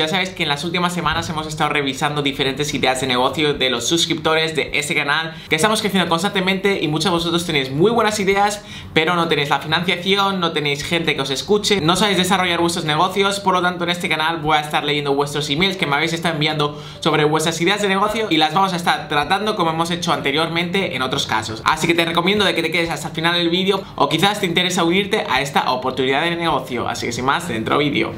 Ya sabéis que en las últimas semanas hemos estado revisando diferentes ideas de negocio de los suscriptores de este canal, que estamos creciendo constantemente y muchos de vosotros tenéis muy buenas ideas, pero no tenéis la financiación, no tenéis gente que os escuche, no sabéis desarrollar vuestros negocios, por lo tanto en este canal voy a estar leyendo vuestros emails que me habéis estado enviando sobre vuestras ideas de negocio y las vamos a estar tratando como hemos hecho anteriormente en otros casos. Así que te recomiendo de que te quedes hasta el final del vídeo o quizás te interesa unirte a esta oportunidad de negocio. Así que sin más, dentro vídeo.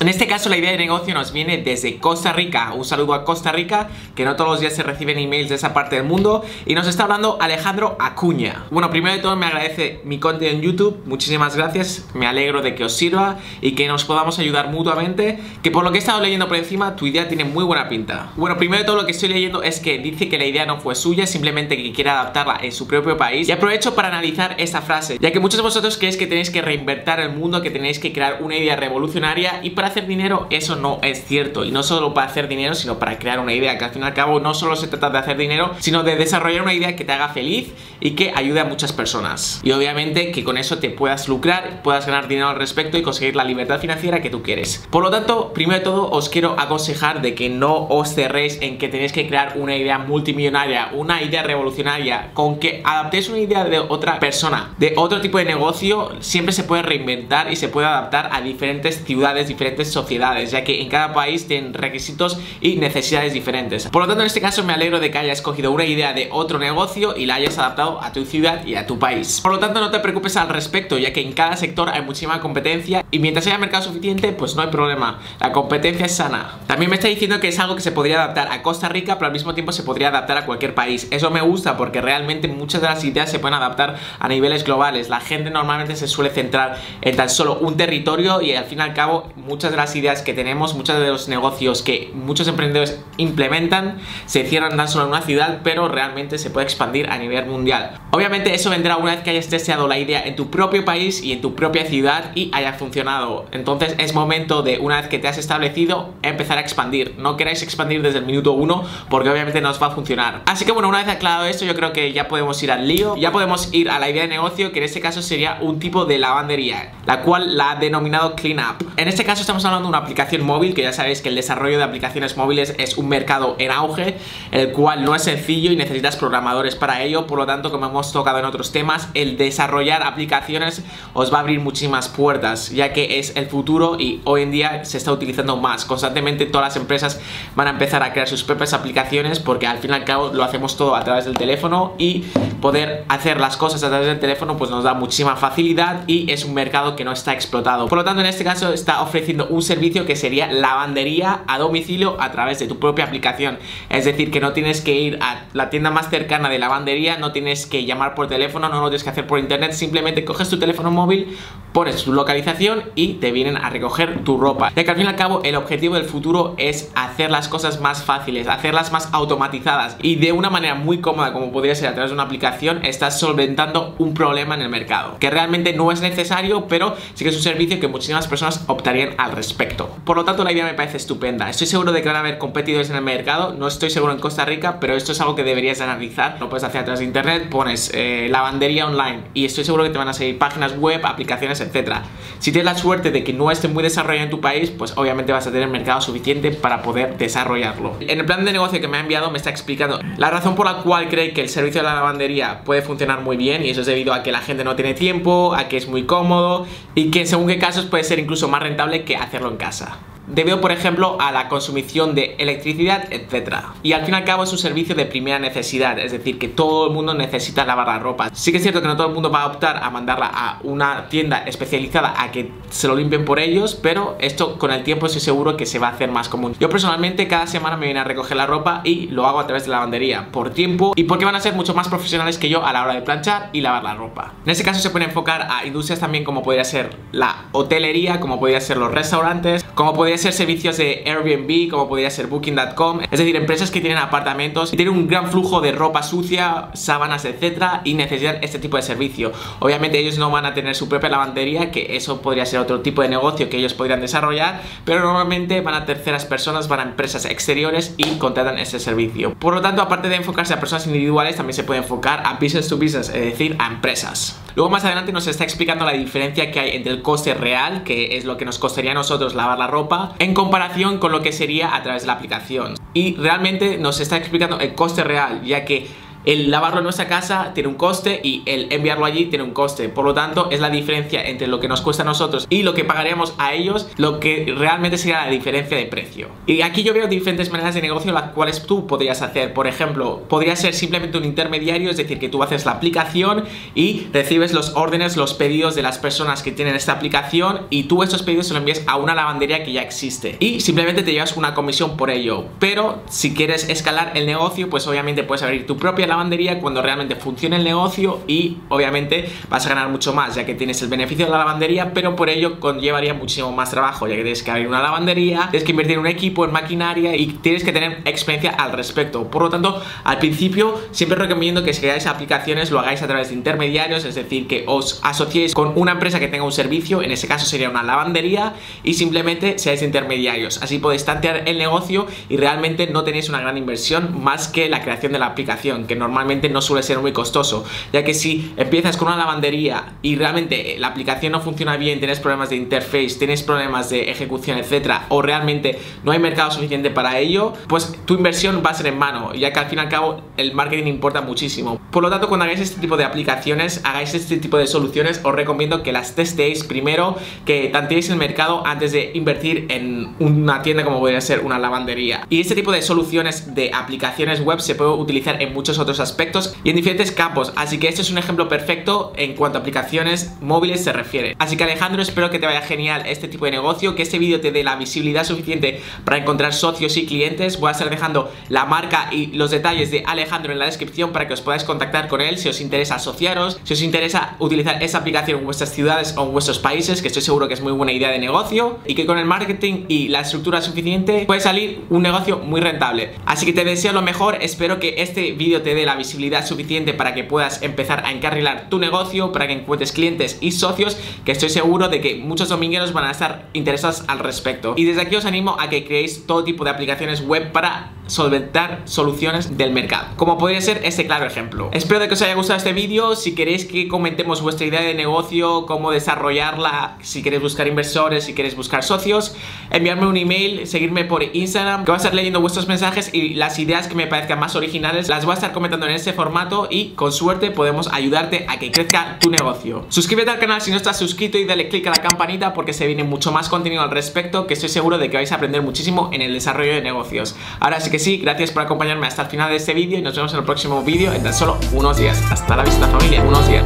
En este caso la idea de negocio nos viene desde Costa Rica. Un saludo a Costa Rica, que no todos los días se reciben emails de esa parte del mundo. Y nos está hablando Alejandro Acuña. Bueno, primero de todo me agradece mi contenido en YouTube. Muchísimas gracias. Me alegro de que os sirva y que nos podamos ayudar mutuamente. Que por lo que he estado leyendo por encima, tu idea tiene muy buena pinta. Bueno, primero de todo lo que estoy leyendo es que dice que la idea no fue suya, simplemente que quiere adaptarla en su propio país. Y aprovecho para analizar esta frase, ya que muchos de vosotros creéis que tenéis que reinvertir el mundo, que tenéis que crear una idea revolucionaria y para hacer dinero, eso no es cierto. Y no solo para hacer dinero, sino para crear una idea, que al fin y al cabo no solo se trata de hacer dinero, sino de desarrollar una idea que te haga feliz y que ayude a muchas personas. Y obviamente que con eso te puedas lucrar, puedas ganar dinero al respecto y conseguir la libertad financiera que tú quieres. Por lo tanto, primero de todo, os quiero aconsejar de que no os cerréis en que tenéis que crear una idea multimillonaria, una idea revolucionaria, con que adaptéis una idea de otra persona, de otro tipo de negocio, siempre se puede reinventar y se puede adaptar a diferentes ciudades, diferentes sociedades, ya que en cada país tienen requisitos y necesidades diferentes. Por lo tanto, en este caso me alegro de que hayas escogido una idea de otro negocio y la hayas adaptado a tu ciudad y a tu país. Por lo tanto, no te preocupes al respecto, ya que en cada sector hay muchísima competencia y mientras haya mercado suficiente, pues no hay problema. La competencia es sana. También me está diciendo que es algo que se podría adaptar a Costa Rica, pero al mismo tiempo se podría adaptar a cualquier país. Eso me gusta porque realmente muchas de las ideas se pueden adaptar a niveles globales. La gente normalmente se suele centrar en tan solo un territorio y al fin y al cabo muchas de las ideas que tenemos, muchos de los negocios que muchos emprendedores implementan se cierran tan solo en una ciudad, pero realmente se puede expandir a nivel mundial. Obviamente eso vendrá una vez que hayas testeado la idea en tu propio país y en tu propia ciudad y haya funcionado. Entonces es momento de, una vez que te has establecido, empezar a expandir. No queráis expandir desde el minuto uno porque obviamente no os va a funcionar. Así que bueno, una vez aclarado esto, yo creo que ya podemos ir al lío, ya podemos ir a la idea de negocio, que en este caso sería un tipo de lavandería, la cual la ha denominado Clean Up. En este caso estamos hablando de una aplicación móvil, que ya sabéis que el desarrollo de aplicaciones móviles es un mercado en auge, el cual no es sencillo y necesitas programadores para ello, por lo tanto, como hemos tocado en otros temas, el desarrollar aplicaciones os va a abrir muchísimas puertas, ya que es el futuro y hoy en día se está utilizando más. Constantemente todas las empresas van a empezar a crear sus propias aplicaciones porque al fin y al cabo lo hacemos todo a través del teléfono y poder hacer las cosas a través del teléfono pues nos da muchísima facilidad y es un mercado que no está explotado. Por lo tanto, en este caso está ofreciendo un servicio que sería lavandería a domicilio a través de tu propia aplicación. Es decir, que no tienes que ir a la tienda más cercana de lavandería, no tienes que llamar por teléfono, no lo tienes que hacer por internet, simplemente coges tu teléfono móvil, pones tu localización y te vienen a recoger tu ropa. Ya que al fin y al cabo el objetivo del futuro es hacer las cosas más fáciles, hacerlas más automatizadas y de una manera muy cómoda como podría ser a través de una aplicación, estás solventando un problema en el mercado, que realmente no es necesario, pero sí que es un servicio que muchísimas personas optarían respecto. Por lo tanto, la idea me parece estupenda. Estoy seguro de que van a haber competidores en el mercado, no estoy seguro en Costa Rica, pero esto es algo que deberías analizar. Lo puedes hacer a de internet, pones eh, lavandería online y estoy seguro que te van a seguir páginas web, aplicaciones, etcétera. Si tienes la suerte de que no esté muy desarrollado en tu país, pues obviamente vas a tener mercado suficiente para poder desarrollarlo. En el plan de negocio que me ha enviado me está explicando la razón por la cual cree que el servicio de la lavandería puede funcionar muy bien y eso es debido a que la gente no tiene tiempo, a que es muy cómodo y que según qué casos puede ser incluso más rentable que hacerlo en casa. Debido por ejemplo a la consumición de electricidad, etc. Y al fin y al cabo es un servicio de primera necesidad, es decir, que todo el mundo necesita lavar la ropa. Sí que es cierto que no todo el mundo va a optar a mandarla a una tienda especializada a que se lo limpien por ellos, pero esto con el tiempo estoy seguro que se va a hacer más común. Yo personalmente cada semana me viene a recoger la ropa y lo hago a través de la lavandería por tiempo y porque van a ser mucho más profesionales que yo a la hora de planchar y lavar la ropa. En ese caso se puede enfocar a industrias también como podría ser la hotelería, como podría ser los restaurantes, como podría ser servicios de Airbnb, como podría ser Booking.com, es decir, empresas que tienen apartamentos y tienen un gran flujo de ropa sucia, sábanas, etcétera, y necesitan este tipo de servicio. Obviamente ellos no van a tener su propia lavandería, que eso podría ser otro tipo de negocio que ellos podrían desarrollar, pero normalmente van a terceras personas, van a empresas exteriores y contratan ese servicio. Por lo tanto, aparte de enfocarse a personas individuales, también se puede enfocar a business to business, es decir, a empresas. Luego más adelante nos está explicando la diferencia que hay entre el coste real, que es lo que nos costaría a nosotros lavar la ropa, en comparación con lo que sería a través de la aplicación. Y realmente nos está explicando el coste real, ya que el lavarlo en nuestra casa tiene un coste y el enviarlo allí tiene un coste. Por lo tanto, es la diferencia entre lo que nos cuesta a nosotros y lo que pagaríamos a ellos, lo que realmente sería la diferencia de precio. Y aquí yo veo diferentes maneras de negocio las cuales tú podrías hacer. Por ejemplo, podría ser simplemente un intermediario, es decir, que tú haces la aplicación y recibes los órdenes, los pedidos de las personas que tienen esta aplicación y tú estos pedidos se los envías a una lavandería que ya existe. Y simplemente te llevas una comisión por ello. Pero si quieres escalar el negocio, pues obviamente puedes abrir tu propia lavandería cuando realmente funcione el negocio y obviamente vas a ganar mucho más ya que tienes el beneficio de la lavandería pero por ello conllevaría muchísimo más trabajo ya que tienes que abrir una lavandería, tienes que invertir en un equipo, en maquinaria y tienes que tener experiencia al respecto. Por lo tanto, al principio siempre recomiendo que si creáis aplicaciones lo hagáis a través de intermediarios, es decir, que os asociéis con una empresa que tenga un servicio, en ese caso sería una lavandería y simplemente seáis intermediarios. Así podéis tantear el negocio y realmente no tenéis una gran inversión más que la creación de la aplicación, que normalmente no suele ser muy costoso, ya que si empiezas con una lavandería y realmente la aplicación no funciona bien, tienes problemas de interface, tienes problemas de ejecución, etcétera, o realmente no hay mercado suficiente para ello, pues tu inversión va a ser en mano, ya que al fin y al cabo el marketing importa muchísimo. Por lo tanto, cuando hagáis este tipo de aplicaciones, hagáis este tipo de soluciones, os recomiendo que las testéis primero, que tanteéis el mercado antes de invertir en una tienda como podría ser una lavandería. Y este tipo de soluciones de aplicaciones web se puede utilizar en muchos otros aspectos y en diferentes campos, así que este es un ejemplo perfecto en cuanto a aplicaciones móviles se refiere. Así que Alejandro, espero que te vaya genial este tipo de negocio, que este vídeo te dé la visibilidad suficiente para encontrar socios y clientes. Voy a estar dejando la marca y los detalles de Alejandro en la descripción para que os podáis contactar con él si os interesa asociaros, si os interesa utilizar esa aplicación en vuestras ciudades o en vuestros países, que estoy seguro que es muy buena idea de negocio y que con el marketing y la estructura suficiente puede salir un negocio muy rentable. Así que te deseo lo mejor, espero que este vídeo te dé la visibilidad suficiente para que puedas empezar a encarrilar tu negocio, para que encuentres clientes y socios, que estoy seguro de que muchos domingueros van a estar interesados al respecto. Y desde aquí os animo a que creéis todo tipo de aplicaciones web para solventar soluciones del mercado, como podría ser este claro ejemplo. Espero que os haya gustado este vídeo, si queréis que comentemos vuestra idea de negocio, cómo desarrollarla, si queréis buscar inversores, si queréis buscar socios, enviarme un email, seguirme por Instagram, que voy a estar leyendo vuestros mensajes y las ideas que me parezcan más originales las voy a estar comentando en este formato y con suerte podemos ayudarte a que crezca tu negocio. Suscríbete al canal si no estás suscrito y dale click a la campanita porque se viene mucho más contenido al respecto que estoy seguro de que vais a aprender muchísimo en el desarrollo de negocios. Ahora sí sí, gracias por acompañarme hasta el final de este vídeo y nos vemos en el próximo vídeo en tan solo unos días. Hasta la vista familia, unos días.